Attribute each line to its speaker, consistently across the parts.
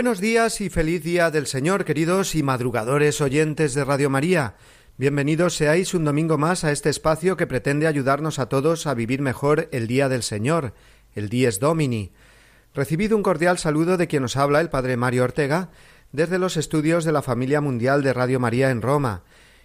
Speaker 1: Buenos días y feliz día del Señor, queridos y madrugadores oyentes de Radio María. Bienvenidos seáis un domingo más a este espacio que pretende ayudarnos a todos a vivir mejor el día del Señor, el Dies Domini. Recibido un cordial saludo de quien nos habla el Padre Mario Ortega desde los estudios de la familia mundial de Radio María en Roma.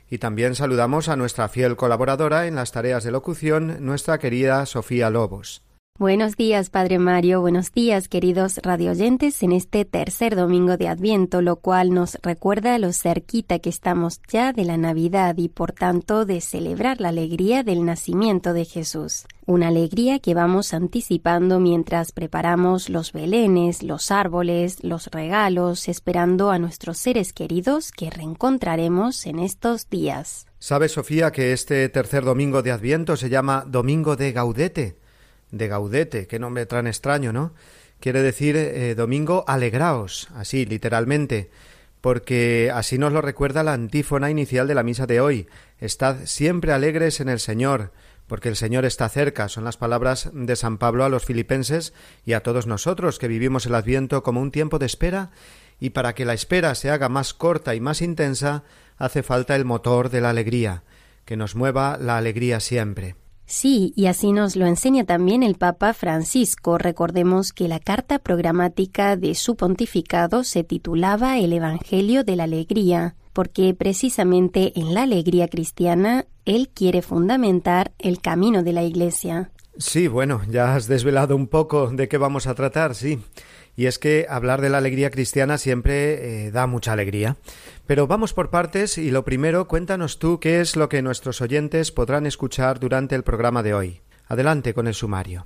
Speaker 1: Y también saludamos a nuestra fiel colaboradora en las tareas de locución, nuestra querida Sofía Lobos.
Speaker 2: Buenos días, Padre Mario. Buenos días, queridos radioyentes, en este tercer domingo de Adviento, lo cual nos recuerda lo cerquita que estamos ya de la Navidad y, por tanto, de celebrar la alegría del nacimiento de Jesús. Una alegría que vamos anticipando mientras preparamos los belenes, los árboles, los regalos, esperando a nuestros seres queridos que reencontraremos en estos días.
Speaker 1: ¿Sabe, Sofía, que este tercer domingo de Adviento se llama Domingo de Gaudete? De Gaudete, qué nombre tan extraño, ¿no? Quiere decir eh, domingo alegraos, así literalmente, porque así nos lo recuerda la antífona inicial de la misa de hoy. Estad siempre alegres en el Señor, porque el Señor está cerca. Son las palabras de San Pablo a los filipenses y a todos nosotros que vivimos el Adviento como un tiempo de espera, y para que la espera se haga más corta y más intensa, hace falta el motor de la alegría, que nos mueva la alegría siempre.
Speaker 2: Sí, y así nos lo enseña también el Papa Francisco. Recordemos que la carta programática de su pontificado se titulaba El Evangelio de la Alegría, porque precisamente en la alegría cristiana él quiere fundamentar el camino de la Iglesia.
Speaker 1: Sí, bueno, ya has desvelado un poco de qué vamos a tratar, sí. Y es que hablar de la alegría cristiana siempre eh, da mucha alegría. Pero vamos por partes y lo primero, cuéntanos tú qué es lo que nuestros oyentes podrán escuchar durante el programa de hoy. Adelante con el sumario.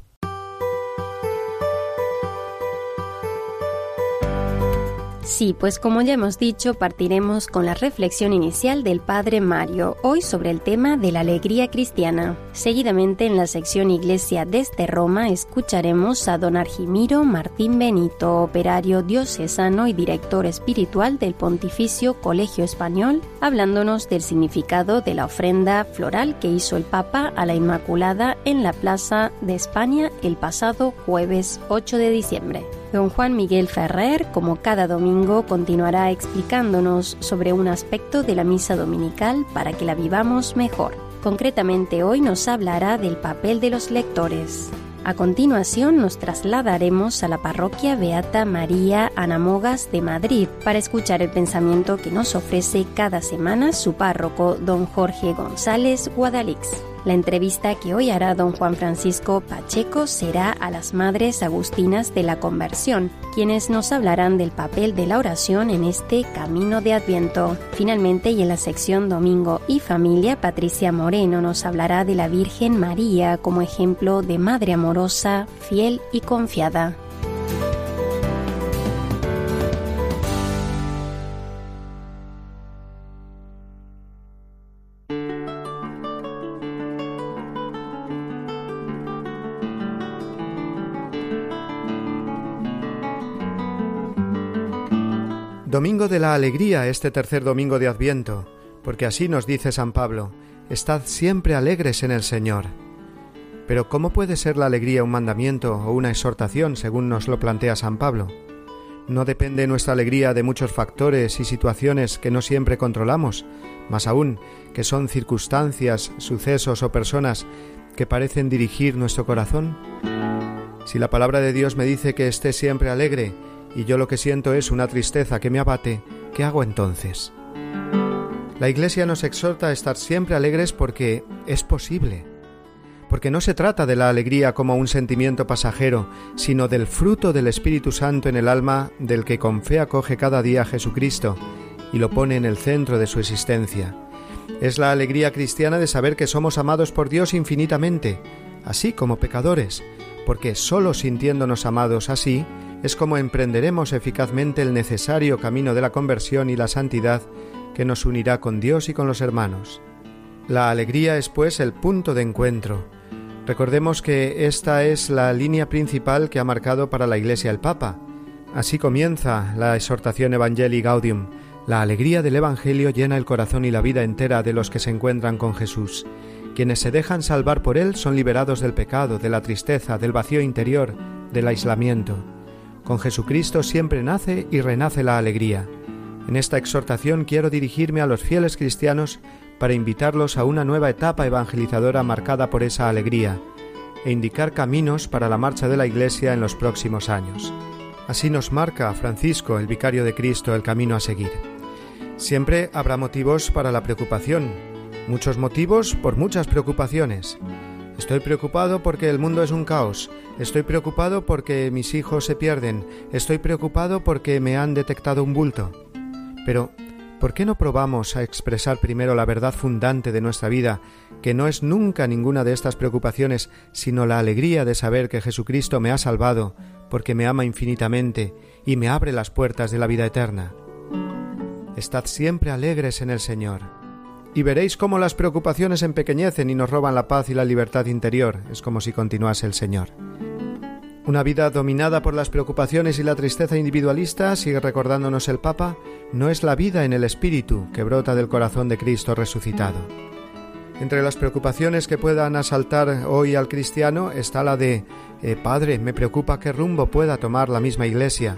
Speaker 2: Sí, pues como ya hemos dicho, partiremos con la reflexión inicial del Padre Mario, hoy sobre el tema de la alegría cristiana. Seguidamente en la sección Iglesia desde Roma escucharemos a don Argimiro Martín Benito, operario diocesano y director espiritual del Pontificio Colegio Español, hablándonos del significado de la ofrenda floral que hizo el Papa a la Inmaculada en la Plaza de España el pasado jueves 8 de diciembre. Don Juan Miguel Ferrer, como cada domingo, continuará explicándonos sobre un aspecto de la misa dominical para que la vivamos mejor. Concretamente hoy nos hablará del papel de los lectores. A continuación nos trasladaremos a la parroquia Beata María Anamogas de Madrid para escuchar el pensamiento que nos ofrece cada semana su párroco, don Jorge González Guadalix. La entrevista que hoy hará don Juan Francisco Pacheco será a las Madres Agustinas de la Conversión, quienes nos hablarán del papel de la oración en este camino de Adviento. Finalmente, y en la sección Domingo y Familia, Patricia Moreno nos hablará de la Virgen María como ejemplo de Madre amorosa, fiel y confiada.
Speaker 1: Domingo de la Alegría este tercer domingo de Adviento, porque así nos dice San Pablo, Estad siempre alegres en el Señor. Pero ¿cómo puede ser la alegría un mandamiento o una exhortación según nos lo plantea San Pablo? ¿No depende nuestra alegría de muchos factores y situaciones que no siempre controlamos, más aún que son circunstancias, sucesos o personas que parecen dirigir nuestro corazón? Si la palabra de Dios me dice que esté siempre alegre, y yo lo que siento es una tristeza que me abate, ¿qué hago entonces? La Iglesia nos exhorta a estar siempre alegres porque es posible, porque no se trata de la alegría como un sentimiento pasajero, sino del fruto del Espíritu Santo en el alma del que con fe acoge cada día a Jesucristo y lo pone en el centro de su existencia. Es la alegría cristiana de saber que somos amados por Dios infinitamente, así como pecadores, porque sólo sintiéndonos amados así es como emprenderemos eficazmente el necesario camino de la conversión y la santidad que nos unirá con Dios y con los hermanos. La alegría es pues el punto de encuentro. Recordemos que esta es la línea principal que ha marcado para la Iglesia el Papa. Así comienza la exhortación Evangelii Gaudium. La alegría del Evangelio llena el corazón y la vida entera de los que se encuentran con Jesús. Quienes se dejan salvar por Él son liberados del pecado, de la tristeza, del vacío interior, del aislamiento. Con Jesucristo siempre nace y renace la alegría. En esta exhortación quiero dirigirme a los fieles cristianos para invitarlos a una nueva etapa evangelizadora marcada por esa alegría e indicar caminos para la marcha de la Iglesia en los próximos años. Así nos marca Francisco, el vicario de Cristo, el camino a seguir. Siempre habrá motivos para la preocupación, muchos motivos por muchas preocupaciones. Estoy preocupado porque el mundo es un caos. Estoy preocupado porque mis hijos se pierden. Estoy preocupado porque me han detectado un bulto. Pero, ¿por qué no probamos a expresar primero la verdad fundante de nuestra vida, que no es nunca ninguna de estas preocupaciones, sino la alegría de saber que Jesucristo me ha salvado, porque me ama infinitamente y me abre las puertas de la vida eterna? Estad siempre alegres en el Señor y veréis cómo las preocupaciones empequeñecen y nos roban la paz y la libertad interior. Es como si continuase el Señor. Una vida dominada por las preocupaciones y la tristeza individualista, sigue recordándonos el Papa, no es la vida en el espíritu que brota del corazón de Cristo resucitado. Entre las preocupaciones que puedan asaltar hoy al cristiano está la de eh, Padre, me preocupa qué rumbo pueda tomar la misma Iglesia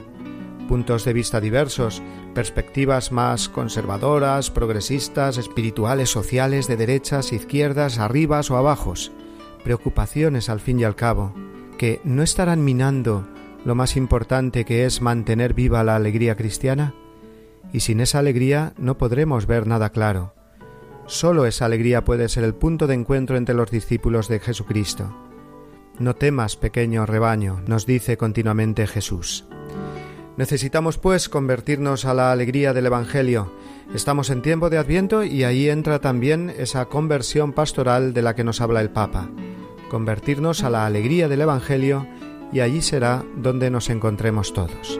Speaker 1: puntos de vista diversos, perspectivas más conservadoras, progresistas, espirituales, sociales, de derechas, izquierdas, arribas o abajos, preocupaciones al fin y al cabo, que no estarán minando lo más importante que es mantener viva la alegría cristiana? Y sin esa alegría no podremos ver nada claro. Solo esa alegría puede ser el punto de encuentro entre los discípulos de Jesucristo. No temas, pequeño rebaño, nos dice continuamente Jesús. Necesitamos, pues, convertirnos a la alegría del Evangelio. Estamos en tiempo de Adviento y ahí entra también esa conversión pastoral de la que nos habla el Papa. Convertirnos a la alegría del Evangelio y allí será donde nos encontremos todos.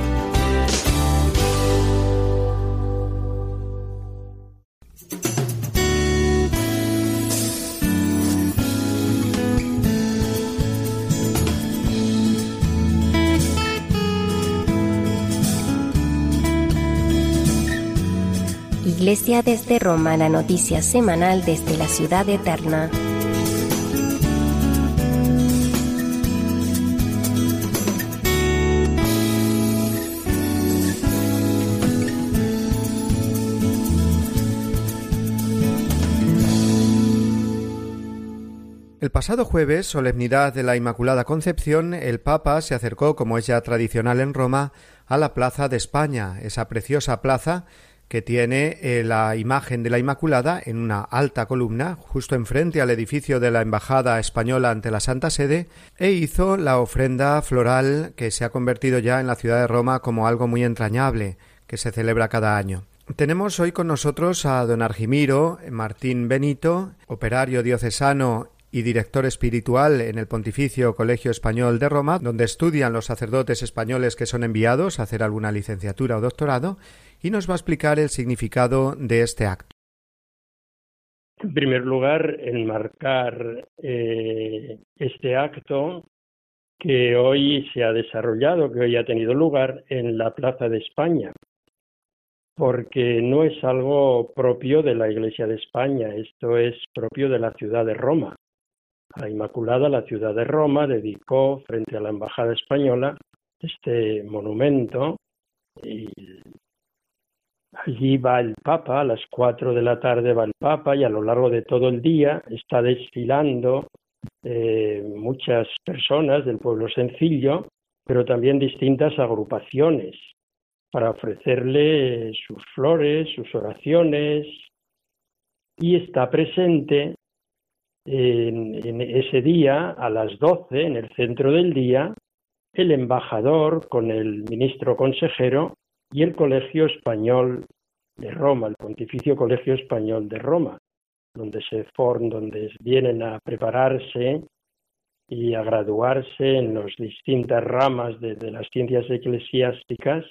Speaker 2: Desde Roma, la noticia semanal desde la ciudad eterna.
Speaker 1: El pasado jueves, solemnidad de la Inmaculada Concepción, el Papa se acercó, como es ya tradicional en Roma, a la Plaza de España, esa preciosa plaza que tiene eh, la imagen de la Inmaculada en una alta columna justo enfrente al edificio de la Embajada Española ante la Santa Sede e hizo la ofrenda floral que se ha convertido ya en la ciudad de Roma como algo muy entrañable que se celebra cada año. Tenemos hoy con nosotros a don Argimiro Martín Benito, operario diocesano y director espiritual en el Pontificio Colegio Español de Roma, donde estudian los sacerdotes españoles que son enviados a hacer alguna licenciatura o doctorado, y nos va a explicar el significado de este acto.
Speaker 3: En primer lugar, enmarcar eh, este acto que hoy se ha desarrollado, que hoy ha tenido lugar en la Plaza de España, porque no es algo propio de la Iglesia de España, esto es propio de la ciudad de Roma. a la Inmaculada, la ciudad de Roma dedicó frente a la Embajada Española este monumento y allí va el Papa, a las cuatro de la tarde va el Papa y a lo largo de todo el día está desfilando eh, muchas personas del pueblo sencillo, pero también distintas agrupaciones para ofrecerle sus flores, sus oraciones, y está presente en, ese día, a las doce, en el centro del día, el embajador con el ministro consejero y el Colegio Español de Roma, el Pontificio Colegio Español de Roma, donde se forman, donde vienen a prepararse y a graduarse en las distintas ramas de, las ciencias eclesiásticas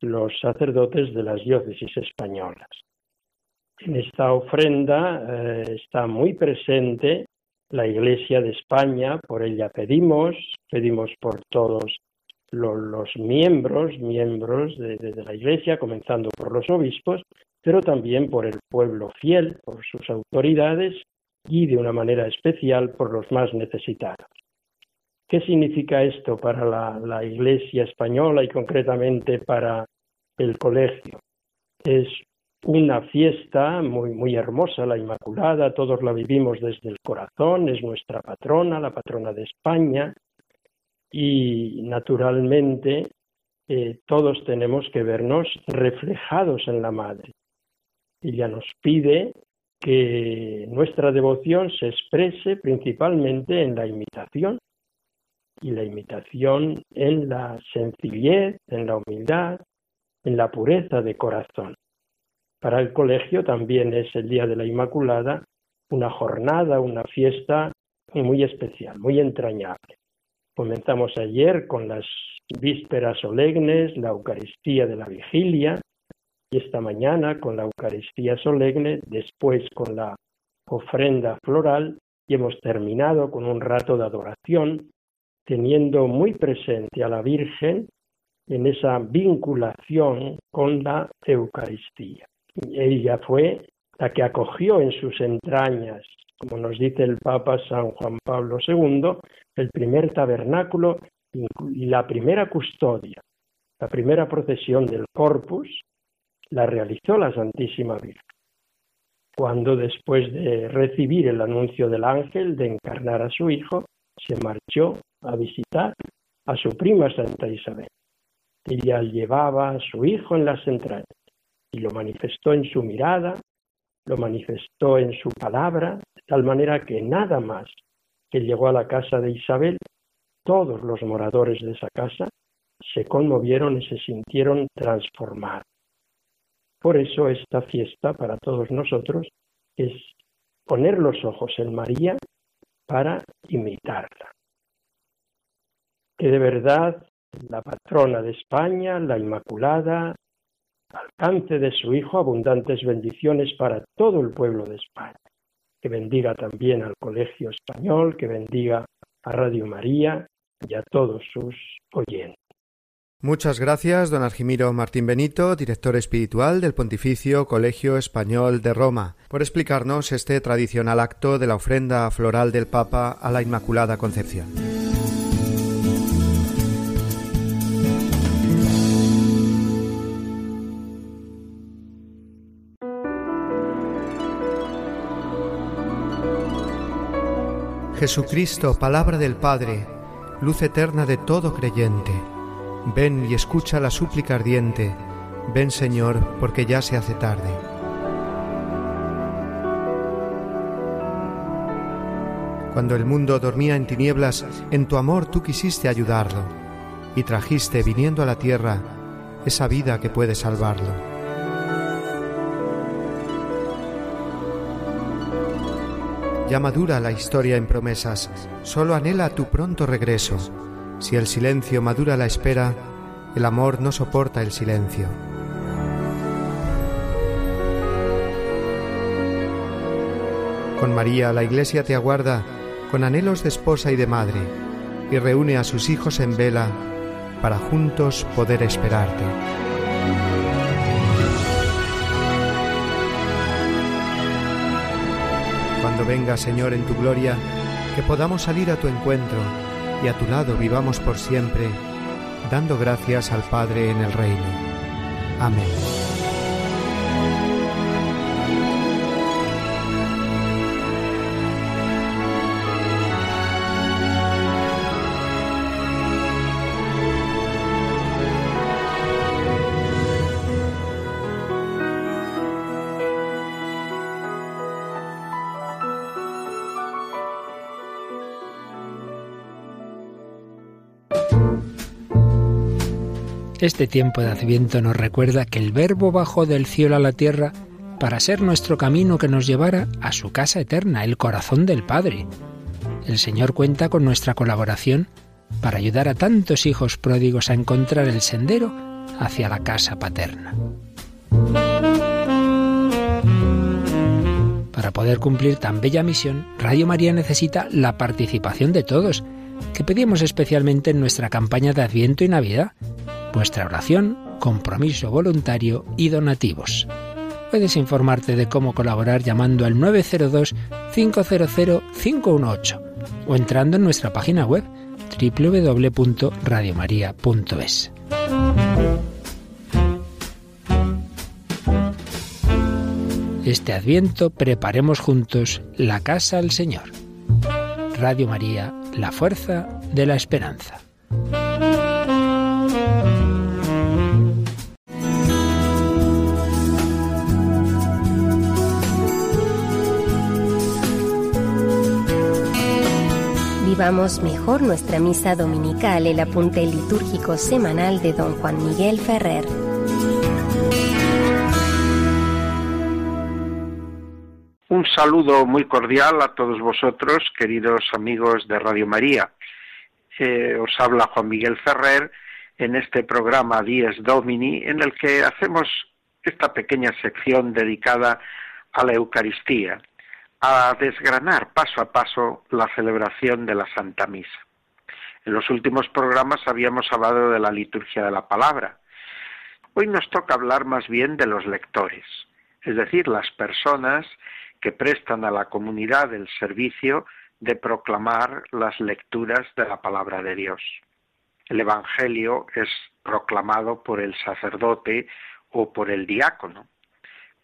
Speaker 3: los sacerdotes de las diócesis españolas. En esta ofrenda eh, está muy presente la Iglesia de España, por ella pedimos, pedimos por todos los, miembros, miembros de, la Iglesia, comenzando por los obispos, pero también por el pueblo fiel, por sus autoridades y de una manera especial por los más necesitados. ¿Qué significa esto para la, Iglesia española y concretamente para el colegio? Es una fiesta muy, muy hermosa, la Inmaculada, todos la vivimos desde el corazón, es nuestra patrona, la patrona de España, y naturalmente eh, todos tenemos que vernos reflejados en la Madre. Ella nos pide que nuestra devoción se exprese principalmente en la imitación, y la imitación en la sencillez, en la humildad, en la pureza de corazón. Para el colegio también es el Día de la Inmaculada una jornada, una fiesta muy especial, muy entrañable. Comenzamos ayer con las vísperas solemnes, la Eucaristía de la Vigilia, y esta mañana con la Eucaristía solemne, después con la ofrenda floral, y hemos terminado con un rato de adoración teniendo muy presente a la Virgen en esa vinculación con la Eucaristía. Ella fue la que acogió en sus entrañas, como nos dice el Papa San Juan Pablo II, el primer tabernáculo y la primera custodia, la primera procesión del Corpus, la realizó la Santísima Virgen. Cuando después de recibir el anuncio del ángel de encarnar a su Hijo, se marchó a visitar a su prima Santa Isabel. Ella llevaba a su hijo en las entrañas y lo manifestó en su mirada, lo manifestó en su palabra, tal manera que nada más que llegó a la casa de Isabel, todos los moradores de esa casa se conmovieron y se sintieron transformados. Por eso esta fiesta para todos nosotros es poner los ojos en María para imitarla que de verdad la patrona de España, la Inmaculada, alcance de su Hijo abundantes bendiciones para todo el pueblo de España. Que bendiga también al Colegio Español, que bendiga a Radio María y a todos sus oyentes.
Speaker 1: Muchas gracias, don Argimiro Martín Benito, director espiritual del Pontificio Colegio Español de Roma, por explicarnos este tradicional acto de la ofrenda floral del Papa a la Inmaculada Concepción. Jesucristo, palabra del Padre, luz eterna de todo creyente, ven y escucha la súplica ardiente, ven Señor, porque ya se hace tarde. Cuando el mundo dormía en tinieblas, en tu amor tú quisiste ayudarlo, y trajiste, viniendo a la tierra, esa vida que puede salvarlo. Ya madura la historia en promesas, solo anhela tu pronto regreso. Si el silencio madura la espera, el amor no soporta el silencio. Con María la Iglesia te aguarda con anhelos de esposa y de madre, y reúne a sus hijos en vela para juntos poder esperarte. Venga, Señor, en tu gloria, que podamos salir a tu encuentro y a tu lado vivamos por siempre, dando gracias al Padre en el reino. Amén.
Speaker 4: Este tiempo de Adviento nos recuerda que el Verbo bajó del cielo a la tierra para ser nuestro camino que nos llevara a su casa eterna, el corazón del Padre. El Señor cuenta con nuestra colaboración para ayudar a tantos hijos pródigos a encontrar el sendero hacia la casa paterna. Para poder cumplir tan bella misión, Radio María necesita la participación de todos, que pedimos especialmente en nuestra campaña de Adviento y Navidad vuestra oración, compromiso voluntario y donativos. Puedes informarte de cómo colaborar llamando al 902-500-518 o entrando en nuestra página web www.radiomaria.es. Este adviento preparemos juntos la casa al Señor. Radio María, la fuerza de la esperanza.
Speaker 2: Vivamos mejor nuestra misa dominical, el apunte litúrgico semanal de don Juan Miguel Ferrer.
Speaker 5: Un saludo muy cordial a todos vosotros, queridos amigos de Radio María. Eh, os habla Juan Miguel Ferrer en este programa Dies Domini, en el que hacemos esta pequeña sección dedicada a la Eucaristía a desgranar paso a paso la celebración de la Santa Misa. En los últimos programas habíamos hablado de la liturgia de la palabra. Hoy nos toca hablar más bien de los lectores, es decir, las personas que prestan a la comunidad el servicio de proclamar las lecturas de la palabra de Dios. El Evangelio es proclamado por el sacerdote o por el diácono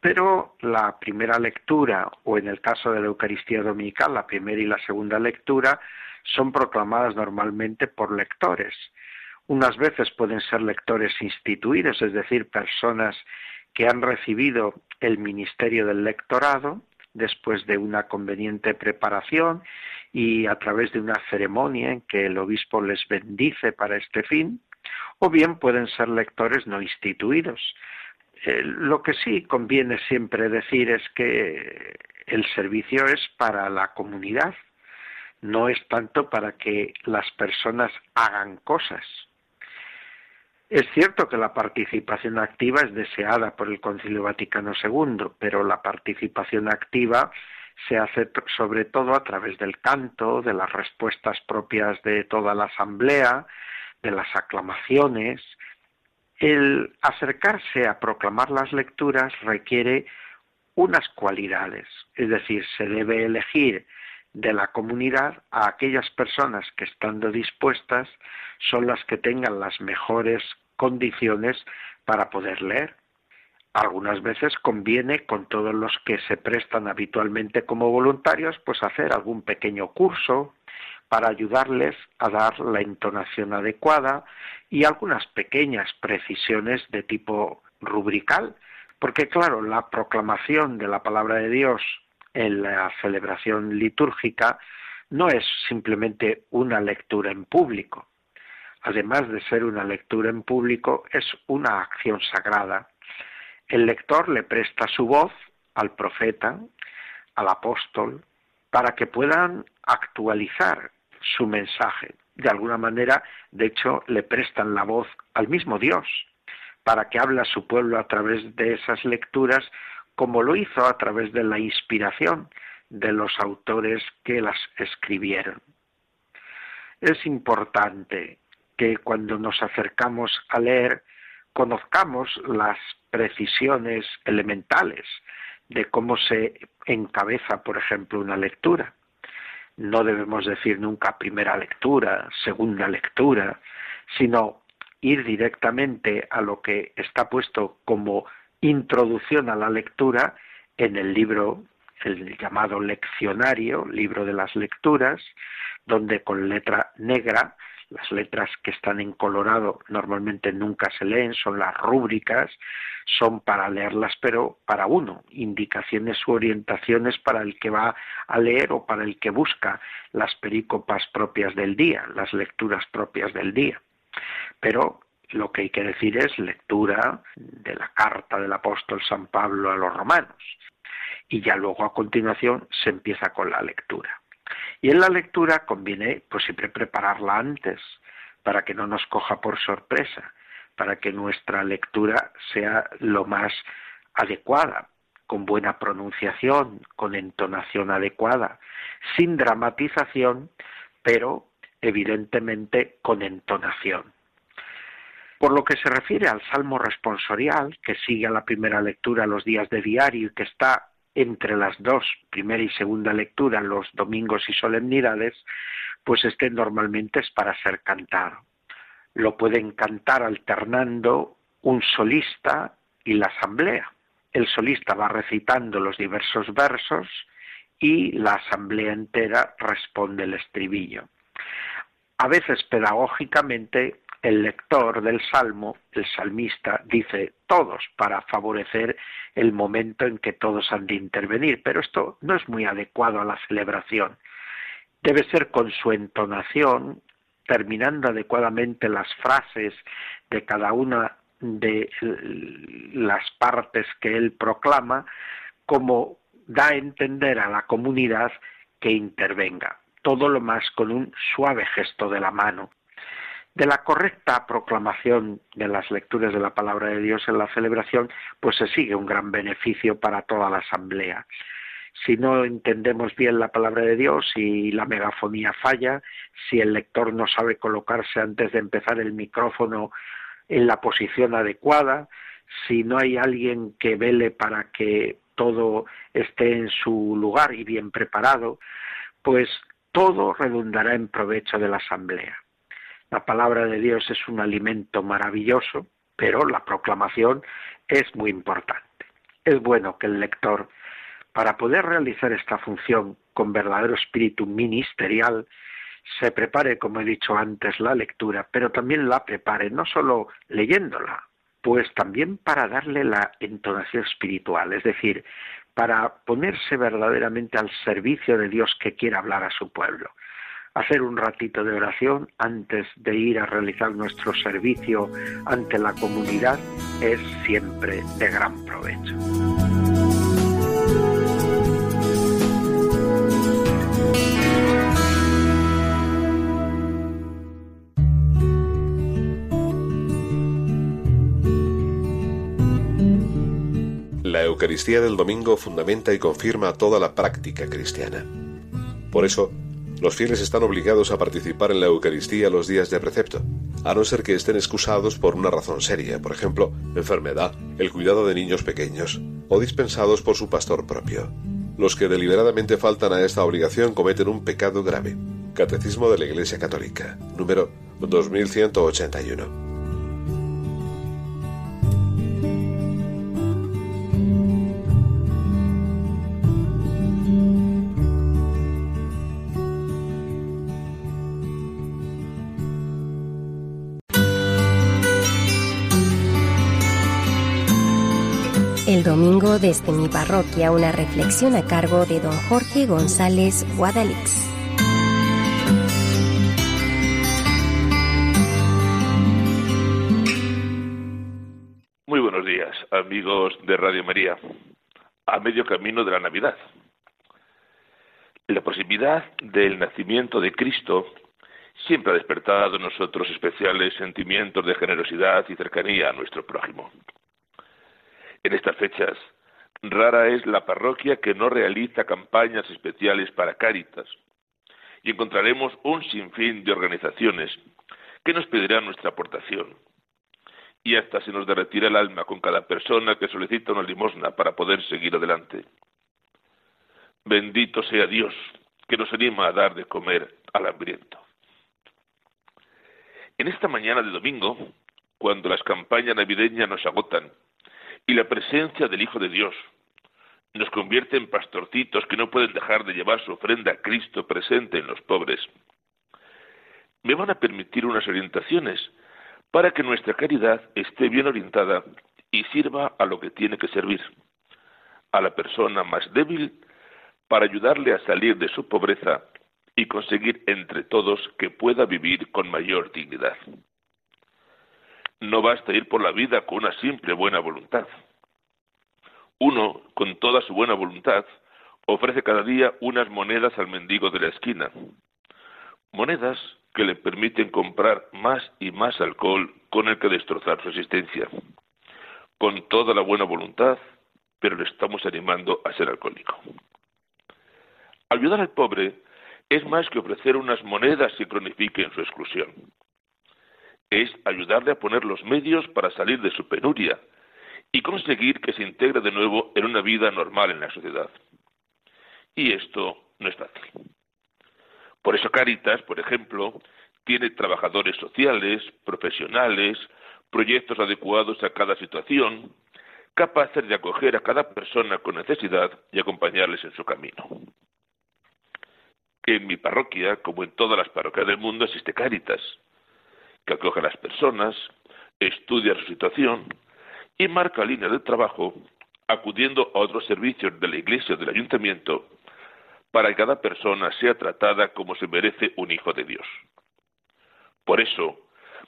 Speaker 5: pero la primera lectura, o en el caso de la Eucaristía Dominical, la primera y la segunda lectura, son proclamadas normalmente por lectores. Unas veces pueden ser lectores instituidos, es decir, personas que han recibido el ministerio del lectorado después de una conveniente preparación y a través de una ceremonia en que el obispo les bendice para este fin, o bien pueden ser lectores no instituidos, eh, lo que sí conviene siempre decir es que el servicio es para la comunidad, no es tanto para que las personas hagan cosas. Es cierto que la participación activa es deseada por el Concilio Vaticano II, pero la participación activa se hace sobre todo a través del canto, de las respuestas propias de toda la asamblea, de las aclamaciones, el acercarse a proclamar las lecturas requiere unas cualidades, es decir, se debe elegir de la comunidad a aquellas personas que estando dispuestas son las que tengan las mejores condiciones para poder leer. Algunas veces conviene con todos los que se prestan habitualmente como voluntarios pues hacer algún pequeño curso, para ayudarles a dar la entonación adecuada y algunas pequeñas precisiones de tipo rubrical, porque claro, la proclamación de la palabra de Dios en la celebración litúrgica no es simplemente una lectura en público. Además de ser una lectura en público, es una acción sagrada. El lector le presta su voz al profeta, al apóstol, para que puedan actualizar su mensaje. De alguna manera, de hecho, le prestan la voz al mismo Dios para que hable a su pueblo a través de esas lecturas, como lo hizo a través de la inspiración de los autores que las escribieron. Es importante que cuando nos acercamos a leer conozcamos las precisiones elementales de cómo se encabeza, por ejemplo, una lectura no debemos decir nunca primera lectura, segunda lectura, sino ir directamente a lo que está puesto como introducción a la lectura en el libro, el llamado leccionario, libro de las lecturas, donde con letra negra las letras que están en colorado normalmente nunca se leen, son las rúbricas, son para leerlas, pero para uno, indicaciones u orientaciones para el que va a leer o para el que busca las perícopas propias del día, las lecturas propias del día. Pero lo que hay que decir es lectura de la carta del apóstol San Pablo a los romanos. Y ya luego a continuación se empieza con la lectura. Y en la lectura conviene pues siempre prepararla antes para que no nos coja por sorpresa, para que nuestra lectura sea lo más adecuada, con buena pronunciación, con entonación adecuada, sin dramatización, pero evidentemente con entonación. Por lo que se refiere al Salmo responsorial, que sigue a la primera lectura los días de diario y que está entre las dos, primera y segunda lectura, los domingos y solemnidades, pues este normalmente es para ser cantado. Lo pueden cantar alternando un solista y la asamblea. El solista va recitando los diversos versos y la asamblea entera responde el estribillo. A veces pedagógicamente el lector del salmo, el salmista, dice todos para favorecer el momento en que todos han de intervenir, pero esto no es muy adecuado a la celebración. Debe ser con su entonación, terminando adecuadamente las frases de cada una de las partes que él proclama, como da a entender a la comunidad que intervenga. Todo lo más con un suave gesto de la mano, de la correcta proclamación de las lecturas de la palabra de Dios en la celebración, pues se sigue un gran beneficio para toda la asamblea. Si no entendemos bien la palabra de Dios y la megafonía falla, si el lector no sabe colocarse antes de empezar el micrófono en la posición adecuada, si no hay alguien que vele para que todo esté en su lugar y bien preparado, pues todo redundará en provecho de la asamblea. La palabra de Dios es un alimento maravilloso, pero la proclamación es muy importante. Es bueno que el lector, para poder realizar esta función con verdadero espíritu ministerial, se prepare, como he dicho antes, la lectura, pero también la prepare no solo leyéndola, pues también para darle la entonación espiritual, es decir, para ponerse verdaderamente al servicio de Dios que quiere hablar a su pueblo hacer un ratito de oración antes de ir a realizar nuestro servicio ante la comunidad es siempre de gran provecho.
Speaker 6: La Eucaristía del domingo fundamenta y confirma toda la práctica cristiana. Por eso, los fieles están obligados a participar en la Eucaristía los días de precepto, a no ser que estén excusados por una razón seria, por ejemplo, enfermedad, el cuidado de niños pequeños, o dispensados por su pastor propio. Los que deliberadamente faltan a esta obligación cometen un pecado grave. Catecismo de la Iglesia Católica, número 2181.
Speaker 2: Desde mi parroquia una reflexión a cargo de don Jorge González Guadalix.
Speaker 7: Muy buenos días, amigos de Radio María. A medio camino de la Navidad. La proximidad del nacimiento de Cristo siempre ha despertado en nosotros especiales sentimientos de generosidad y cercanía a nuestro prójimo. En estas fechas, rara es la parroquia que no realiza campañas especiales para Cáritas, y encontraremos un sinfín de organizaciones que nos pedirán nuestra aportación. Y hasta se nos derretirá el alma con cada persona que solicita una limosna para poder seguir adelante. Bendito sea Dios, que nos anima a dar de comer al hambriento. En esta mañana de domingo, cuando las campañas navideñas nos agotan y la presencia del Hijo de Dios. Nos convierte en pastorcitos que no pueden dejar de llevar su ofrenda a Cristo presente en los pobres, me van a permitir unas orientaciones para que nuestra caridad esté bien orientada y sirva a lo que tiene que servir, a la persona más débil, para ayudarle a salir de su pobreza y conseguir entre todos que pueda vivir con mayor dignidad. No basta ir por la vida con una simple buena voluntad. Uno, con toda su buena voluntad, ofrece cada día unas monedas al mendigo de la esquina. Monedas que le permiten comprar más y más alcohol con el que destrozar su existencia. Con toda la buena voluntad, pero le estamos animando a ser alcohólico. Ayudar al pobre es más que ofrecer unas monedas que cronifiquen su exclusión. Es ayudarle a poner los medios para salir de su penuria y conseguir que se integre de nuevo en una vida normal en la sociedad. Y esto no es fácil. Por eso Caritas, por ejemplo, tiene trabajadores sociales, profesionales, proyectos adecuados a cada situación, capaces de acoger a cada persona con necesidad y acompañarles en su camino en mi parroquia, como en todas las parroquias del mundo, existe Cáritas, que acoge a las personas, estudia su situación y marca línea de trabajo acudiendo a otros servicios de la iglesia o del ayuntamiento para que cada persona sea tratada como se merece un hijo de Dios. Por eso,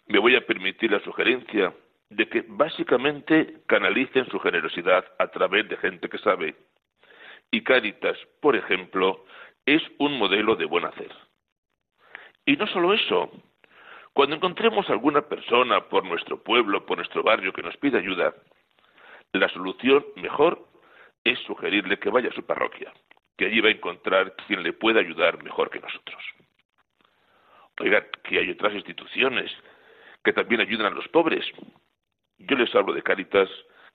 Speaker 7: me voy a permitir la sugerencia de que básicamente canalicen su generosidad a través de gente que sabe. Y Cáritas, por ejemplo, es un modelo de buen hacer. Y no solo eso, cuando encontremos alguna persona por nuestro pueblo, por nuestro barrio que nos pide ayuda, la solución mejor es sugerirle que vaya a su parroquia, que allí va a encontrar quien le pueda ayudar mejor que nosotros. Oiga, que hay otras instituciones que también ayudan a los pobres. Yo les hablo de Caritas,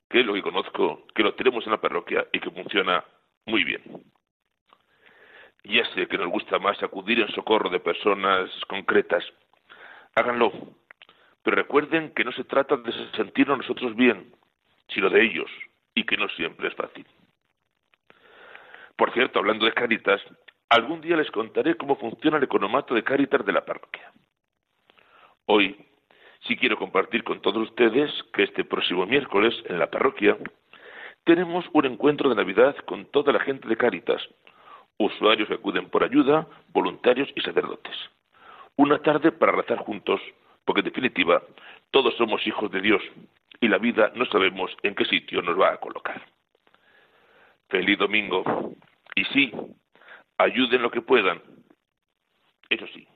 Speaker 7: que es lo que conozco, que lo tenemos en la parroquia y que funciona muy bien. Ya sé que nos gusta más acudir en socorro de personas concretas. Háganlo. Pero recuerden que no se trata de sentirnos nosotros bien, sino de ellos, y que no siempre es fácil. Por cierto, hablando de Caritas, algún día les contaré cómo funciona el economato de Caritas de la parroquia. Hoy sí quiero compartir con todos ustedes que este próximo miércoles en la parroquia tenemos un encuentro de Navidad con toda la gente de Caritas, usuarios que acuden por ayuda, voluntarios y sacerdotes. Una tarde para rezar juntos, porque en definitiva todos somos hijos de Dios y la vida no sabemos en qué sitio nos va a colocar. Feliz domingo. Y sí, ayuden lo que puedan. Eso sí,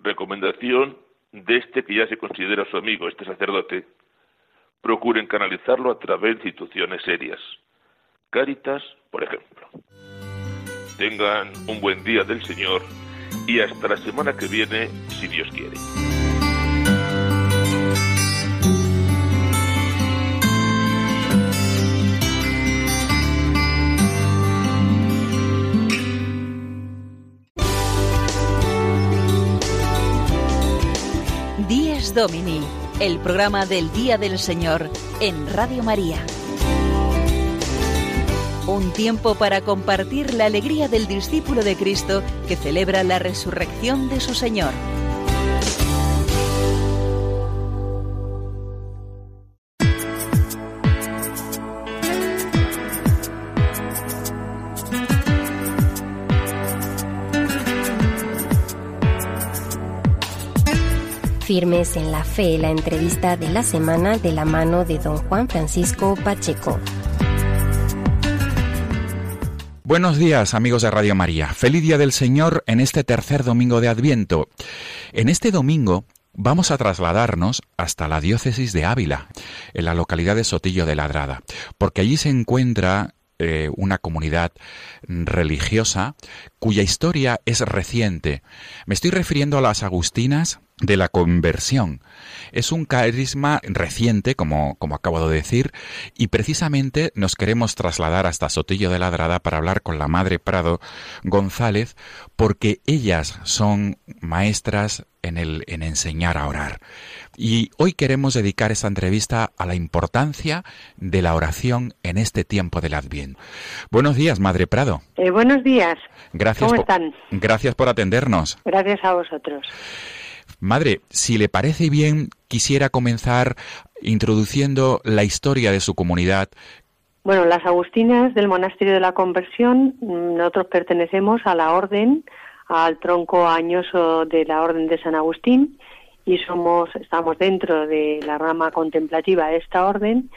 Speaker 7: recomendación de este que ya se considera su amigo, este sacerdote, procuren canalizarlo a través de instituciones serias. Cáritas, por ejemplo. Tengan un buen día del Señor y hasta la semana que viene, si Dios quiere.
Speaker 8: Díez Domini, el programa del Día del Señor en Radio María. Un tiempo para compartir la alegría del discípulo de Cristo que celebra la resurrección de su Señor.
Speaker 2: Firmes en la fe, la entrevista de la semana de la mano de don Juan Francisco Pacheco.
Speaker 9: Buenos días amigos de Radio María. Feliz Día del Señor en este tercer domingo de Adviento. En este domingo vamos a trasladarnos hasta la diócesis de Ávila, en la localidad de Sotillo de Ladrada, porque allí se encuentra eh, una comunidad religiosa cuya historia es reciente. Me estoy refiriendo a las Agustinas de la conversión. Es un carisma reciente, como, como acabo de decir, y precisamente nos queremos trasladar hasta Sotillo de Ladrada para hablar con la Madre Prado González, porque ellas son maestras en, el, en enseñar a orar. Y hoy queremos dedicar esta entrevista a la importancia de la oración en este tiempo del Adviento. Buenos días, Madre Prado.
Speaker 10: Eh, buenos días.
Speaker 9: Gracias
Speaker 10: ¿Cómo están?
Speaker 9: Gracias por atendernos.
Speaker 10: Gracias a vosotros.
Speaker 9: Madre, si le parece bien, quisiera comenzar introduciendo la historia de su comunidad.
Speaker 10: Bueno, las Agustinas del Monasterio de la Conversión, nosotros pertenecemos a la orden, al tronco añoso de la Orden de San Agustín y somos, estamos dentro de la rama contemplativa de esta orden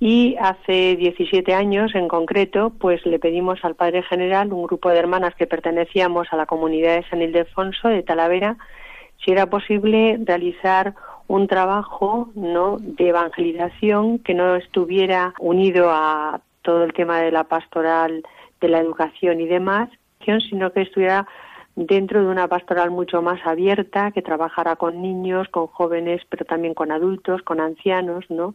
Speaker 10: y hace 17 años en concreto, pues le pedimos al Padre General, un grupo de hermanas que pertenecíamos a la comunidad de San Ildefonso de Talavera, si era posible realizar un trabajo ¿no? de evangelización que no estuviera unido a todo el tema de la pastoral, de la educación y demás, sino que estuviera dentro de una pastoral mucho más abierta, que trabajara con niños, con jóvenes, pero también con adultos, con ancianos, ¿no?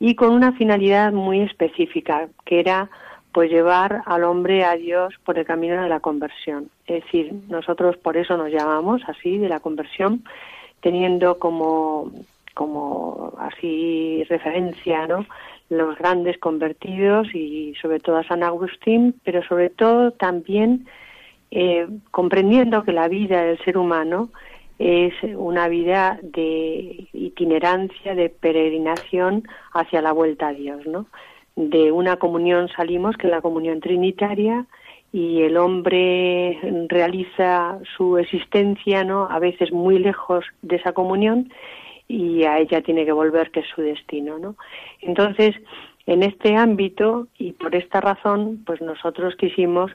Speaker 10: Y con una finalidad muy específica, que era pues llevar al hombre a Dios por el camino de la conversión. Es decir, nosotros por eso nos llamamos así de la conversión, teniendo como como así referencia, ¿no? los grandes convertidos y sobre todo a San Agustín, pero sobre todo también eh, comprendiendo que la vida del ser humano es una vida de itinerancia, de peregrinación hacia la vuelta a Dios, ¿no? De una comunión salimos, que es la comunión trinitaria, y el hombre realiza su existencia, ¿no? A veces muy lejos de esa comunión y a ella tiene que volver, que es su destino, ¿no? Entonces, en este ámbito y por esta razón, pues nosotros quisimos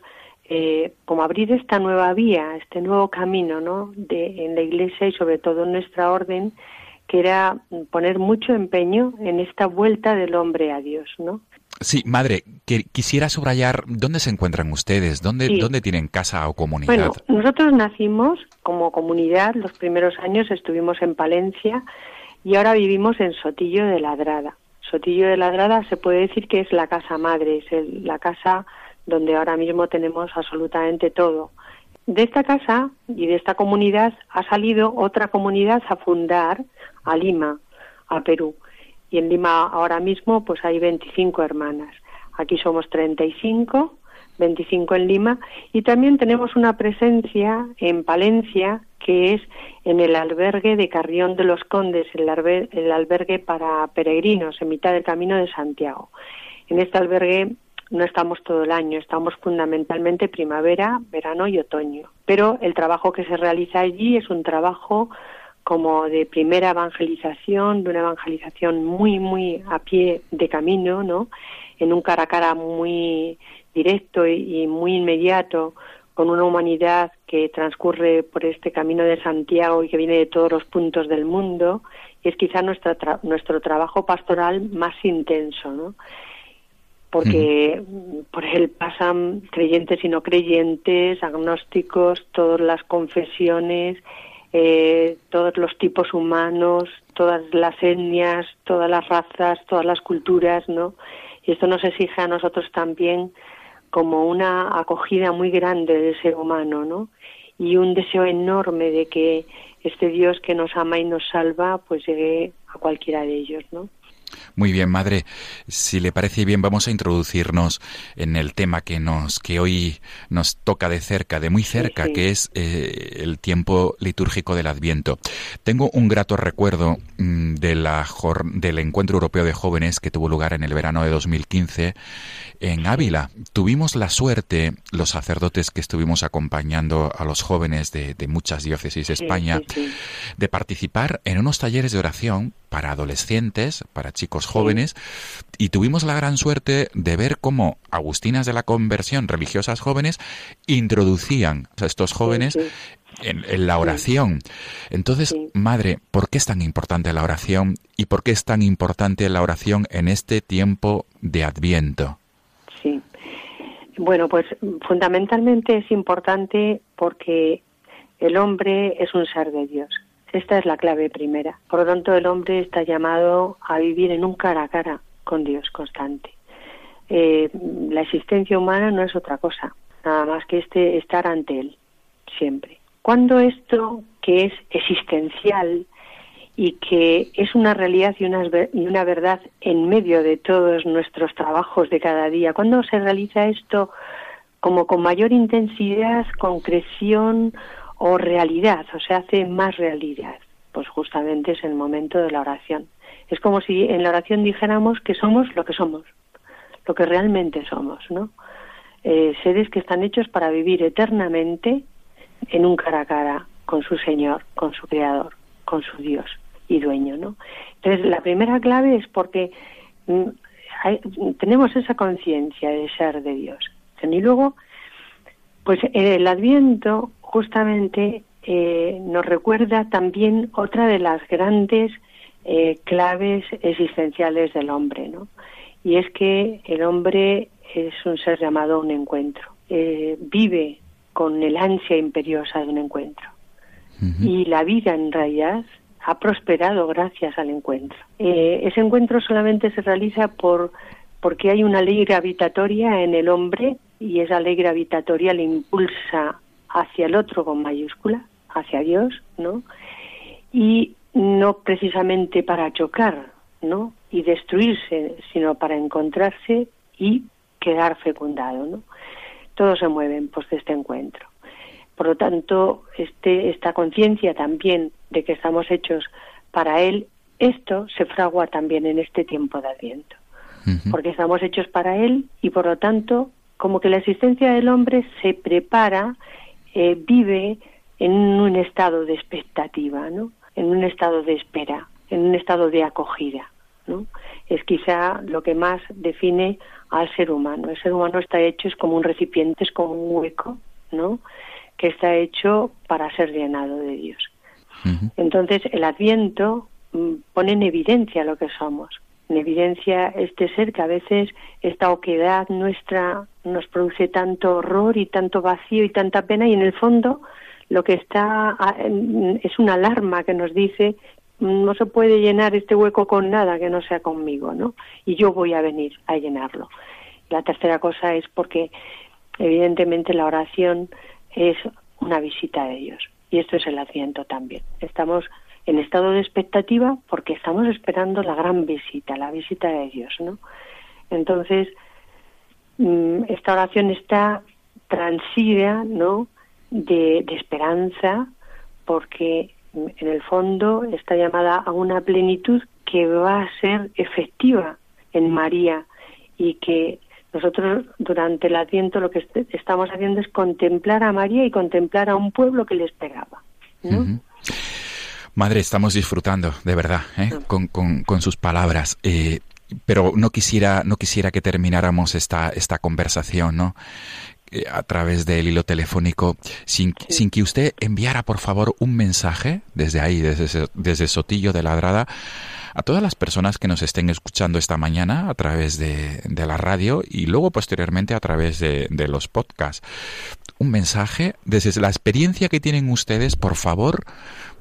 Speaker 10: eh, como abrir esta nueva vía, este nuevo camino, ¿no? De, en la Iglesia y sobre todo en nuestra orden, que era poner mucho empeño en esta vuelta del hombre a Dios, ¿no?
Speaker 9: Sí, madre, que quisiera subrayar dónde se encuentran ustedes, dónde, dónde tienen casa o comunidad.
Speaker 10: Bueno, nosotros nacimos como comunidad, los primeros años estuvimos en Palencia y ahora vivimos en Sotillo de Ladrada. Sotillo de Ladrada se puede decir que es la casa madre, es la casa donde ahora mismo tenemos absolutamente todo. De esta casa y de esta comunidad ha salido otra comunidad a fundar a Lima, a Perú y en Lima ahora mismo pues hay 25 hermanas. Aquí somos 35, 25 en Lima y también tenemos una presencia en Palencia que es en el albergue de Carrión de los Condes, el, el albergue para peregrinos en mitad del camino de Santiago. En este albergue no estamos todo el año, estamos fundamentalmente primavera, verano y otoño. Pero el trabajo que se realiza allí es un trabajo como de primera evangelización, de una evangelización muy, muy a pie de camino, ¿no? En un cara a cara muy directo y, muy inmediato con una humanidad que transcurre por este camino de Santiago y que viene de todos los puntos del mundo, y es quizá nuestra nuestro trabajo pastoral más intenso, ¿no? Porque por él pasan creyentes y no creyentes, agnósticos, todas las confesiones, eh, todos los tipos humanos, todas las etnias, todas las razas, todas las culturas, ¿no? Y esto nos exige a nosotros también como una acogida muy grande del ser humano, ¿no? Y un deseo enorme de que este Dios que nos ama y nos salva, pues llegue a cualquiera de ellos, ¿no?
Speaker 9: Muy bien, madre. Si le parece bien, vamos a introducirnos en el tema que nos que hoy nos toca de cerca, de muy cerca, que es eh, el tiempo litúrgico del Adviento. Tengo un grato recuerdo mm, de la del encuentro europeo de jóvenes que tuvo lugar en el verano de 2015 en Ávila. Tuvimos la suerte, los sacerdotes que estuvimos acompañando a los jóvenes de, muchas diócesis de España, de participar en unos talleres de oración para adolescentes, para chicos jóvenes, y tuvimos la gran suerte de ver cómo agustinas de la conversión, religiosas jóvenes, introducían a estos jóvenes en, la oración. Entonces, madre, ¿por qué es tan importante la oración y por qué es tan importante la oración en este tiempo de Adviento?
Speaker 10: Sí. Bueno, pues fundamentalmente es importante porque el hombre es un ser de Dios. Esta es la clave primera. Por lo tanto, el hombre está llamado a vivir en un cara a cara con Dios constante. Eh, la existencia humana no es otra cosa, nada más que este estar ante Él, siempre. Cuando esto que es existencial y que es una realidad y una, y una verdad en medio de todos nuestros trabajos de cada día, cuando se realiza esto como con mayor intensidad, concreción o realidad, o se hace más realidad, pues justamente es el momento de la oración. Es como si en la oración dijéramos que somos lo que somos, lo que realmente somos, ¿no? Eh, seres que están hechos para vivir eternamente en un cara a cara con su Señor, con su Creador, con su Dios y dueño, ¿no? Entonces, la primera clave es porque mm, tenemos esa conciencia de ser de Dios. Y luego, pues el Adviento justamente eh, nos recuerda también otra de las grandes eh, claves existenciales del hombre, ¿no? Y es que el hombre es un ser llamado a un encuentro. Eh, vive con el ansia imperiosa de un encuentro. Y la vida en realidad ha prosperado gracias al encuentro. ese encuentro solamente se realiza por porque hay una ley gravitatoria en el hombre y esa ley gravitatoria le impulsa hacia el otro con mayúscula, hacia Dios, ¿no? Y no precisamente para chocar, ¿no? Y destruirse, sino para encontrarse y quedar fecundado, ¿no? Todos se mueven pues de este encuentro. Por lo tanto, este, esta conciencia también de que estamos hechos para Él, esto se fragua también en este tiempo de Adviento, porque estamos hechos para Él y por lo tanto, como que la existencia del hombre se prepara, eh, vive en un estado de expectativa, ¿no? en un estado de espera, en un estado de acogida. ¿no? Es quizá lo que más define al ser humano. El ser humano está hecho, es como un recipiente, es como un hueco, ¿no? que está hecho para ser llenado de Dios. Entonces, el Adviento mm, pone en evidencia lo que somos, en evidencia este ser que a veces esta oquedad nuestra nos produce tanto horror y tanto vacío y tanta pena y en el fondo lo que está es una alarma que nos dice no se puede llenar este hueco con nada que no sea conmigo, ¿no? Y yo voy a venir a llenarlo. La tercera cosa es porque evidentemente la oración es una visita de Dios y esto es el asiento también. Estamos en estado de expectativa porque estamos esperando la gran visita, la visita de Dios, ¿no? Entonces, mm, esta oración está transida, ¿no? de, esperanza, porque en el fondo está llamada a una plenitud que va a ser efectiva en María y que nosotros durante el Adviento lo que estamos haciendo es contemplar a María y contemplar a un pueblo que le esperaba.
Speaker 9: Madre, estamos disfrutando, de verdad, ¿eh? con, con, sus palabras. Eh, pero no quisiera, no quisiera que termináramos esta, esta conversación, ¿no? Eh, a través del hilo telefónico, sin, sin, que usted enviara, por favor, un mensaje desde ahí, desde, desde Sotillo de Ladrada, a todas las personas que nos estén escuchando esta mañana a través de, de la radio y luego posteriormente a través de, de los podcasts un mensaje desde la experiencia que tienen ustedes, por favor,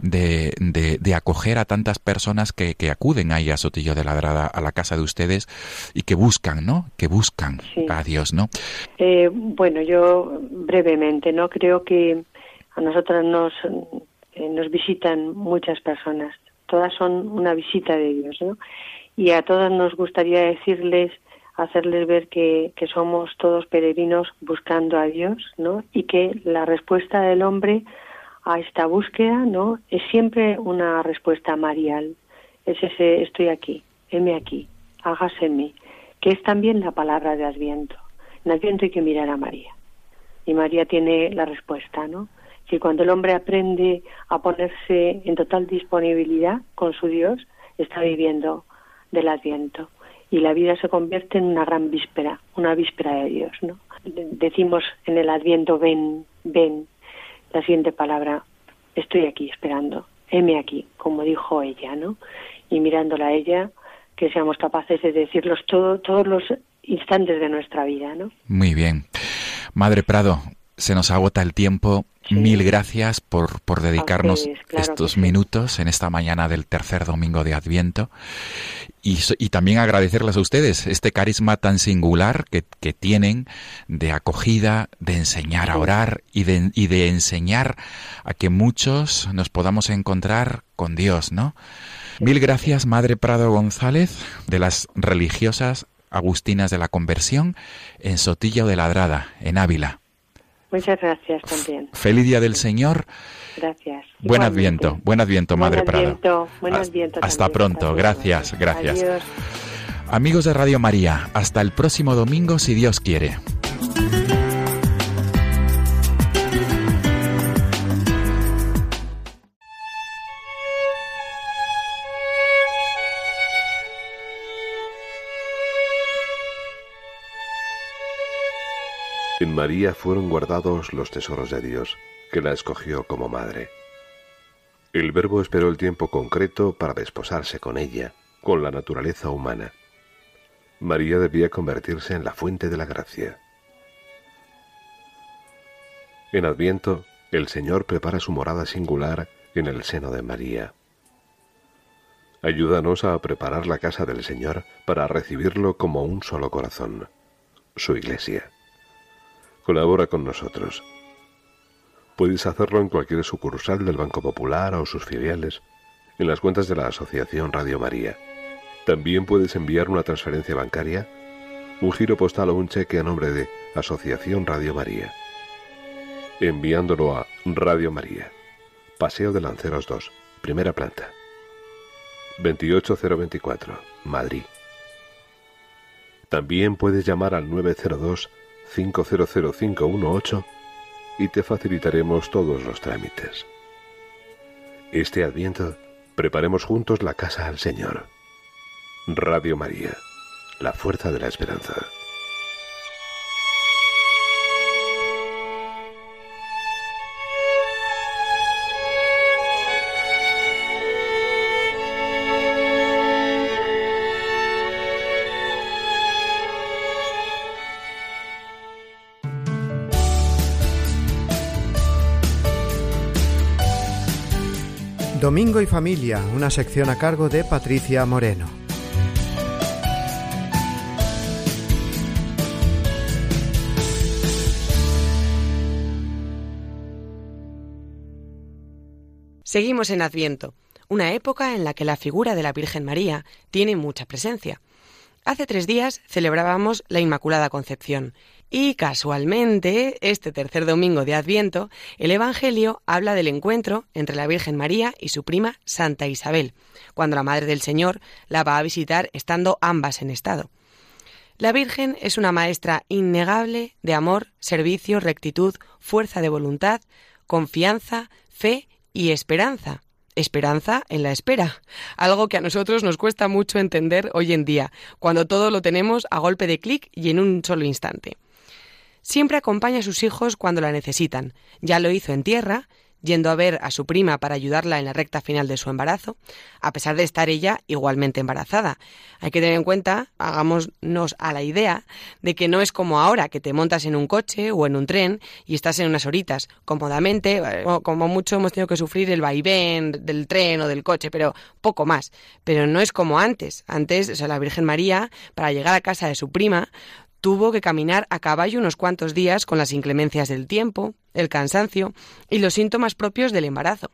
Speaker 9: de, de, acoger a tantas personas que, que, acuden ahí a Sotillo de Ladrada, a la casa de ustedes y que buscan, ¿no? Que buscan a Dios, ¿no?
Speaker 10: Eh, bueno, yo brevemente, ¿no? Creo que a nosotros nos, eh, nos visitan muchas personas. Todas son una visita de Dios, ¿no? Y a todas nos gustaría decirles hacerles ver que, que, somos todos peregrinos buscando a Dios, ¿no? Y que la respuesta del hombre a esta búsqueda, ¿no? Es siempre una respuesta marial. Es ese estoy aquí, heme aquí, hágase en mí, que es también la palabra de Adviento. En Adviento hay que mirar a María. Y María tiene la respuesta, ¿no? Que cuando el hombre aprende a ponerse en total disponibilidad con su Dios, está viviendo del Adviento y la vida se convierte en una gran víspera, una víspera de Dios, ¿no? Decimos en el Adviento, ven, ven, la siguiente palabra, estoy aquí esperando, heme aquí, como dijo ella, ¿no? Y mirándola a ella, que seamos capaces de decirlos todo, todos los instantes de nuestra vida, ¿no?
Speaker 9: Muy bien. Madre Prado, se nos agota el tiempo. Mil gracias por, por dedicarnos estos minutos en esta mañana del tercer domingo de Adviento. Y, y, también agradecerles a ustedes este carisma tan singular que, que tienen de acogida, de enseñar a orar y de, y de enseñar a que muchos nos podamos encontrar con Dios, ¿no? Mil gracias, Madre Prado González, de las religiosas agustinas de la conversión en Sotillo de Ladrada, en Ávila.
Speaker 10: Muchas gracias también.
Speaker 9: Feliz Día del Señor.
Speaker 10: Gracias.
Speaker 9: Buen Adviento, buen Adviento, Madre
Speaker 10: Prado. Buen Adviento.
Speaker 9: Hasta pronto, gracias, gracias. Amigos de Radio María, hasta el próximo domingo si Dios quiere.
Speaker 6: En María fueron guardados los tesoros de Dios, que la escogió como madre. El Verbo esperó el tiempo concreto para desposarse con ella, con la naturaleza humana. María debía convertirse en la fuente de la gracia. En Adviento, el Señor prepara su morada singular en el seno de María. Ayúdanos a preparar la casa del Señor para recibirlo como un solo corazón, su iglesia colabora con nosotros. Puedes hacerlo en cualquier sucursal del Banco Popular o sus filiales, en las cuentas de la Asociación Radio María. También puedes enviar una transferencia bancaria, un giro postal o un cheque a nombre de Asociación Radio María. Enviándolo a Radio María, Paseo de Lanceros 2, primera planta. 28024, Madrid. También puedes llamar al 902 500518 y te facilitaremos todos los trámites. Este Adviento preparemos juntos la casa al Señor. Radio María, la fuerza de la esperanza.
Speaker 1: Domingo y Familia, una sección a cargo de Patricia Moreno.
Speaker 11: Seguimos en Adviento, una época en la que la figura de la Virgen María tiene mucha presencia. Hace tres días celebrábamos la Inmaculada Concepción y casualmente, este tercer domingo de Adviento, el Evangelio habla del encuentro entre la Virgen María y su prima Santa Isabel, cuando la Madre del Señor la va a visitar estando ambas en estado. La Virgen es una maestra innegable de amor, servicio, rectitud, fuerza de voluntad, confianza, fe y esperanza. Esperanza en la espera, algo que a nosotros nos cuesta mucho entender hoy en día, cuando todo lo tenemos a golpe de clic y en un solo instante. Siempre acompaña a sus hijos cuando la necesitan. Ya lo hizo en tierra, yendo a ver a su prima para ayudarla en la recta final de su embarazo, a pesar de estar ella igualmente embarazada. Hay que tener en cuenta, hagámonos a la idea, de que no es como ahora, que te montas en un coche o en un tren y estás en unas horitas cómodamente, como mucho hemos tenido que sufrir el vaivén del tren o del coche, pero poco más. Pero no es como antes. Antes, o sea, la Virgen María, para llegar a casa de su prima, tuvo que caminar a caballo unos cuantos días con las inclemencias del tiempo, el cansancio y los síntomas propios del embarazo.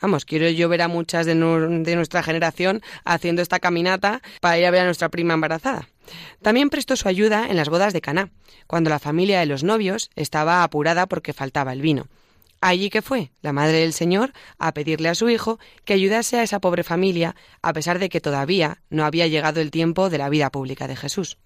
Speaker 11: Vamos, quiero yo ver a muchas de, nuestra generación haciendo esta caminata para ir a ver a nuestra prima embarazada. También prestó su ayuda en las bodas de Caná, cuando la familia de los novios estaba apurada porque faltaba el vino. Allí que fue la madre del Señor a pedirle a su hijo que ayudase a esa pobre familia, a pesar de que todavía no había llegado el tiempo de la vida pública de Jesús.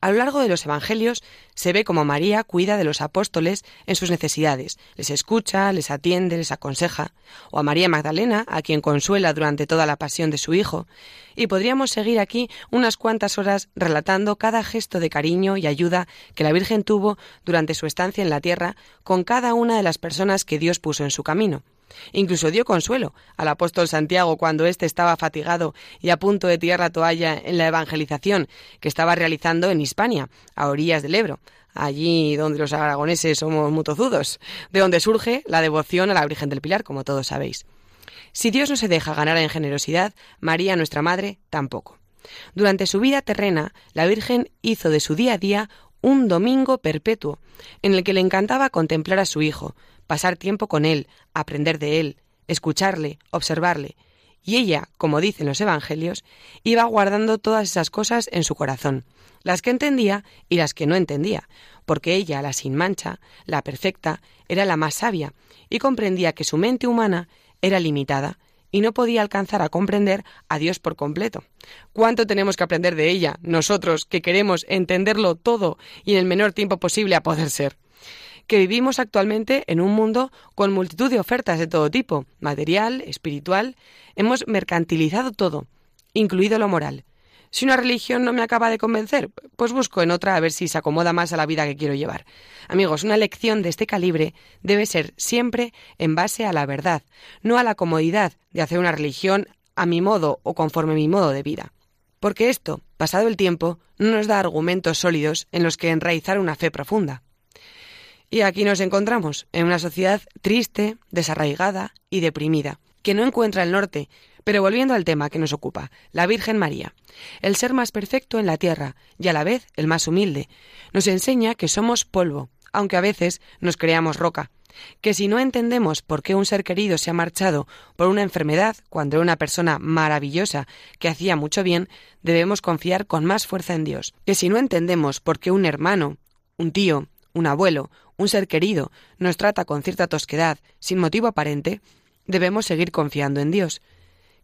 Speaker 11: A lo largo de los Evangelios se ve como María cuida de los apóstoles en sus necesidades, les escucha, les atiende, les aconseja, o a María Magdalena, a quien consuela durante toda la pasión de su Hijo, y podríamos seguir aquí unas cuantas horas relatando cada gesto de cariño y ayuda que la Virgen tuvo durante su estancia en la tierra con cada una de las personas que Dios puso en su camino. Incluso dio consuelo al apóstol Santiago cuando éste estaba fatigado y a punto de tirar la toalla en la evangelización que estaba realizando en Hispania, a orillas del Ebro. allí donde los aragoneses somos mutozudos, de donde surge la devoción a la Virgen del Pilar, como todos sabéis. Si Dios no se deja ganar en generosidad, María, nuestra Madre, tampoco. Durante su vida terrena, la Virgen hizo de su día a día un domingo perpetuo, en el que le encantaba contemplar a su Hijo, pasar tiempo con Él, aprender de Él, escucharle, observarle, y ella, como dicen los Evangelios, iba guardando todas esas cosas en su corazón, las que entendía y las que no entendía, porque ella, la sin mancha, la perfecta, era la más sabia, y comprendía que su mente humana era limitada, y no podía alcanzar a comprender a Dios por completo. ¿Cuánto tenemos que aprender de ella, nosotros que queremos entenderlo todo y en el menor tiempo posible a poder ser? Que vivimos actualmente en un mundo con multitud de ofertas de todo tipo, material, espiritual, hemos mercantilizado todo, incluido lo moral, si una religión no me acaba de convencer, pues busco en otra a ver si se acomoda más a la vida que quiero llevar. Amigos, una lección de este calibre debe ser siempre en base a la verdad, no a la comodidad de hacer una religión a mi modo o conforme mi modo de vida. Porque esto, pasado el tiempo, no nos da argumentos sólidos en los que enraizar una fe profunda. Y aquí nos encontramos, en una sociedad triste, desarraigada y deprimida, que no encuentra el norte. Pero volviendo al tema que nos ocupa, la Virgen María, el ser más perfecto en la tierra y a la vez el más humilde, nos enseña que somos polvo, aunque a veces nos creamos roca, que si no entendemos por qué un ser querido se ha marchado por una enfermedad cuando era una persona maravillosa que hacía mucho bien, debemos confiar con más fuerza en Dios, que si no entendemos por qué un hermano, un tío, un abuelo, un ser querido nos trata con cierta tosquedad, sin motivo aparente, debemos seguir confiando en Dios,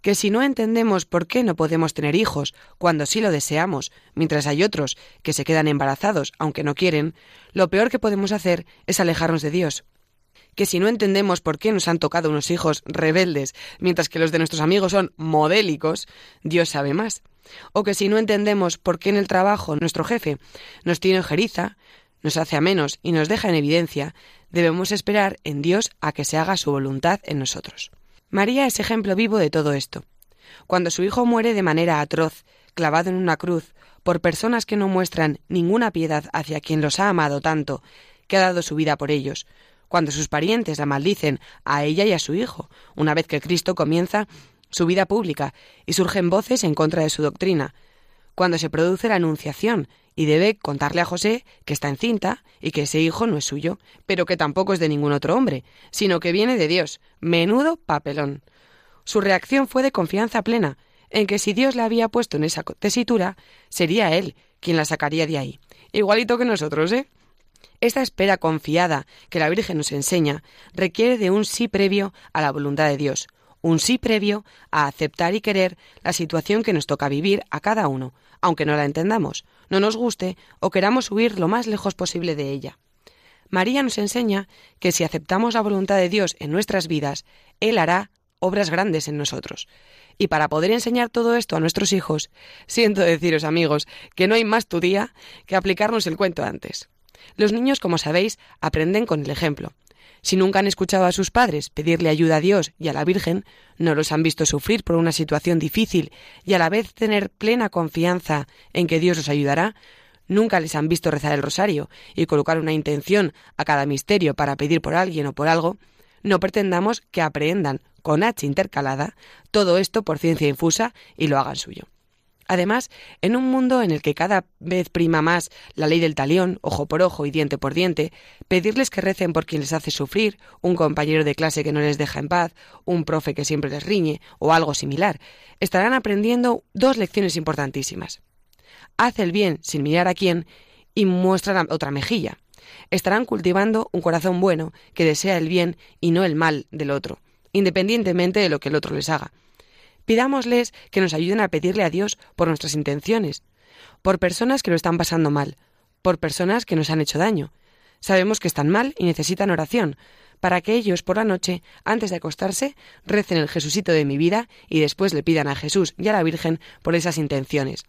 Speaker 11: que si no entendemos por qué no podemos tener hijos cuando sí lo deseamos, mientras hay otros que se quedan embarazados aunque no quieren, lo peor que podemos hacer es alejarnos de Dios. Que si no entendemos por qué nos han tocado unos hijos rebeldes, mientras que los de nuestros amigos son modélicos, Dios sabe más. O que si no entendemos por qué en el trabajo nuestro jefe nos tiene jeriza, nos hace a menos y nos deja en evidencia, debemos esperar en Dios a que se haga su voluntad en nosotros. María es ejemplo vivo de todo esto. Cuando su hijo muere de manera atroz, clavado en una cruz, por personas que no muestran ninguna piedad hacia quien los ha amado tanto, que ha dado su vida por ellos, cuando sus parientes la maldicen a ella y a su hijo, una vez que Cristo comienza su vida pública y surgen voces en contra de su doctrina, cuando se produce la anunciación y debe contarle a José que está encinta y que ese hijo no es suyo, pero que tampoco es de ningún otro hombre, sino que viene de Dios. Menudo papelón. Su reacción fue de confianza plena, en que si Dios la había puesto en esa tesitura, sería Él quien la sacaría de ahí. Igualito que nosotros, ¿eh? Esta espera confiada que la Virgen nos enseña requiere de un sí previo a la voluntad de Dios, un sí previo a aceptar y querer la situación que nos toca vivir a cada uno, aunque no la entendamos, no nos guste o queramos huir lo más lejos posible de ella. María nos enseña que si aceptamos la voluntad de Dios en nuestras vidas, Él hará obras grandes en nosotros. Y para poder enseñar todo esto a nuestros hijos, siento deciros amigos que no hay más tu día que aplicarnos el cuento antes. Los niños, como sabéis, aprenden con el ejemplo, si nunca han escuchado a sus padres pedirle ayuda a Dios y a la Virgen, no los han visto sufrir por una situación difícil y a la vez tener plena confianza en que Dios los ayudará, nunca les han visto rezar el rosario y colocar una intención a cada misterio para pedir por alguien o por algo, no pretendamos que aprehendan con H intercalada todo esto por ciencia infusa y lo hagan suyo. Además, en un mundo en el que cada vez prima más la ley del talión, ojo por ojo y diente por diente, pedirles que recen por quien les hace sufrir, un compañero de clase que no les deja en paz, un profe que siempre les riñe o algo similar, estarán aprendiendo dos lecciones importantísimas. Haz el bien sin mirar a quién y muestra otra mejilla. Estarán cultivando un corazón bueno que desea el bien y no el mal del otro, independientemente de lo que el otro les haga. Pidámosles que nos ayuden a pedirle a Dios por nuestras intenciones, por personas que lo están pasando mal, por personas que nos han hecho daño. Sabemos que están mal y necesitan oración, para que ellos por la noche, antes de acostarse, recen el Jesucito de mi vida y después le pidan a Jesús y a la Virgen por esas intenciones.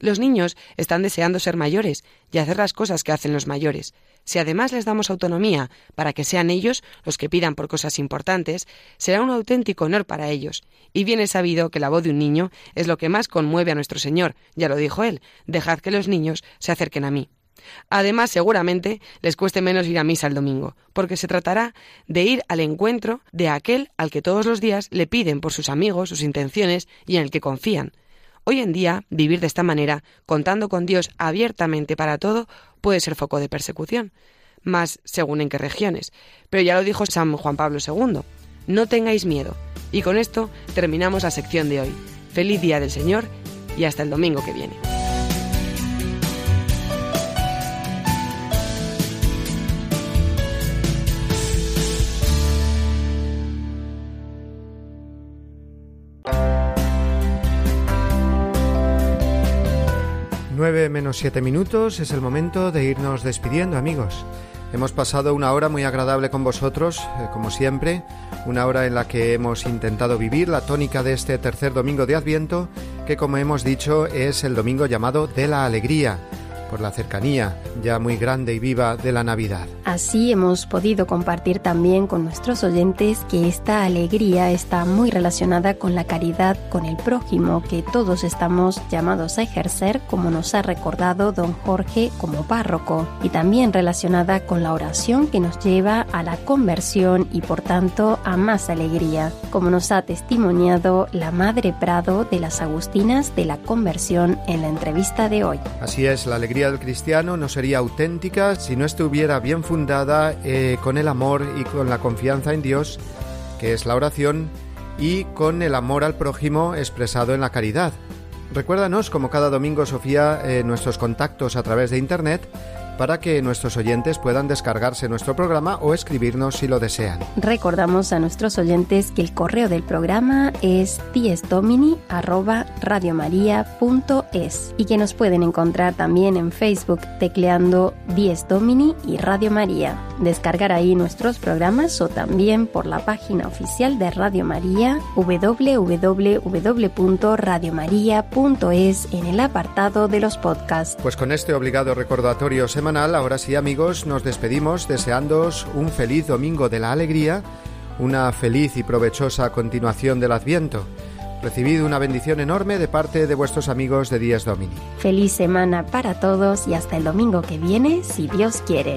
Speaker 11: Los niños están deseando ser mayores y hacer las cosas que hacen los mayores. Si además les damos autonomía para que sean ellos los que pidan por cosas importantes, será un auténtico honor para ellos. Y bien es sabido que la voz de un niño es lo que más conmueve a nuestro Señor, ya lo dijo él, dejad que los niños se acerquen a mí. Además, seguramente les cueste menos ir a misa el domingo, porque se tratará de ir al encuentro de aquel al que todos los días le piden por sus amigos, sus intenciones y en el que confían. Hoy en día, vivir de esta manera, contando con Dios abiertamente para todo, puede ser foco de persecución, más según en qué regiones. Pero ya lo dijo San Juan Pablo II, no tengáis miedo. Y con esto terminamos la sección de hoy. Feliz Día del Señor y hasta el domingo que viene.
Speaker 1: Menos 7 minutos es el momento de irnos despidiendo amigos. Hemos pasado una hora muy agradable con vosotros, eh, como siempre, una hora en la que hemos intentado vivir la tónica de este tercer domingo de Adviento, que como hemos dicho es el domingo llamado de la alegría por la cercanía ya muy grande y viva de la Navidad.
Speaker 2: Así hemos podido compartir también con nuestros oyentes que esta alegría está muy relacionada con la caridad con el prójimo que todos estamos llamados a ejercer, como nos ha recordado don Jorge como párroco, y también relacionada con la oración que nos lleva a la conversión y por tanto a más alegría, como nos ha testimoniado la Madre Prado de las Agustinas de la Conversión en la entrevista de hoy.
Speaker 1: Así es, la alegría del cristiano no sería auténtica si no estuviera bien fundada eh, con el amor y con la confianza en Dios, que es la oración, y con el amor al prójimo expresado en la caridad. Recuérdanos, como cada domingo, Sofía, eh, nuestros contactos a través de Internet para que nuestros oyentes puedan descargarse nuestro programa o escribirnos si lo desean.
Speaker 2: Recordamos a nuestros oyentes que el correo del programa es y que nos pueden encontrar también en Facebook tecleando Dies Domini y Radio María. Descargar ahí nuestros programas o también por la página oficial de Radio María www.radiomaria.es en el apartado de los podcasts.
Speaker 1: Pues con este obligado recordatorio se ahora sí amigos, nos despedimos deseándoos un feliz domingo de la alegría, una feliz y provechosa continuación del Adviento. Recibid una bendición enorme de parte de vuestros amigos de Díaz Domini.
Speaker 2: Feliz semana para todos y hasta el domingo que viene, si Dios quiere.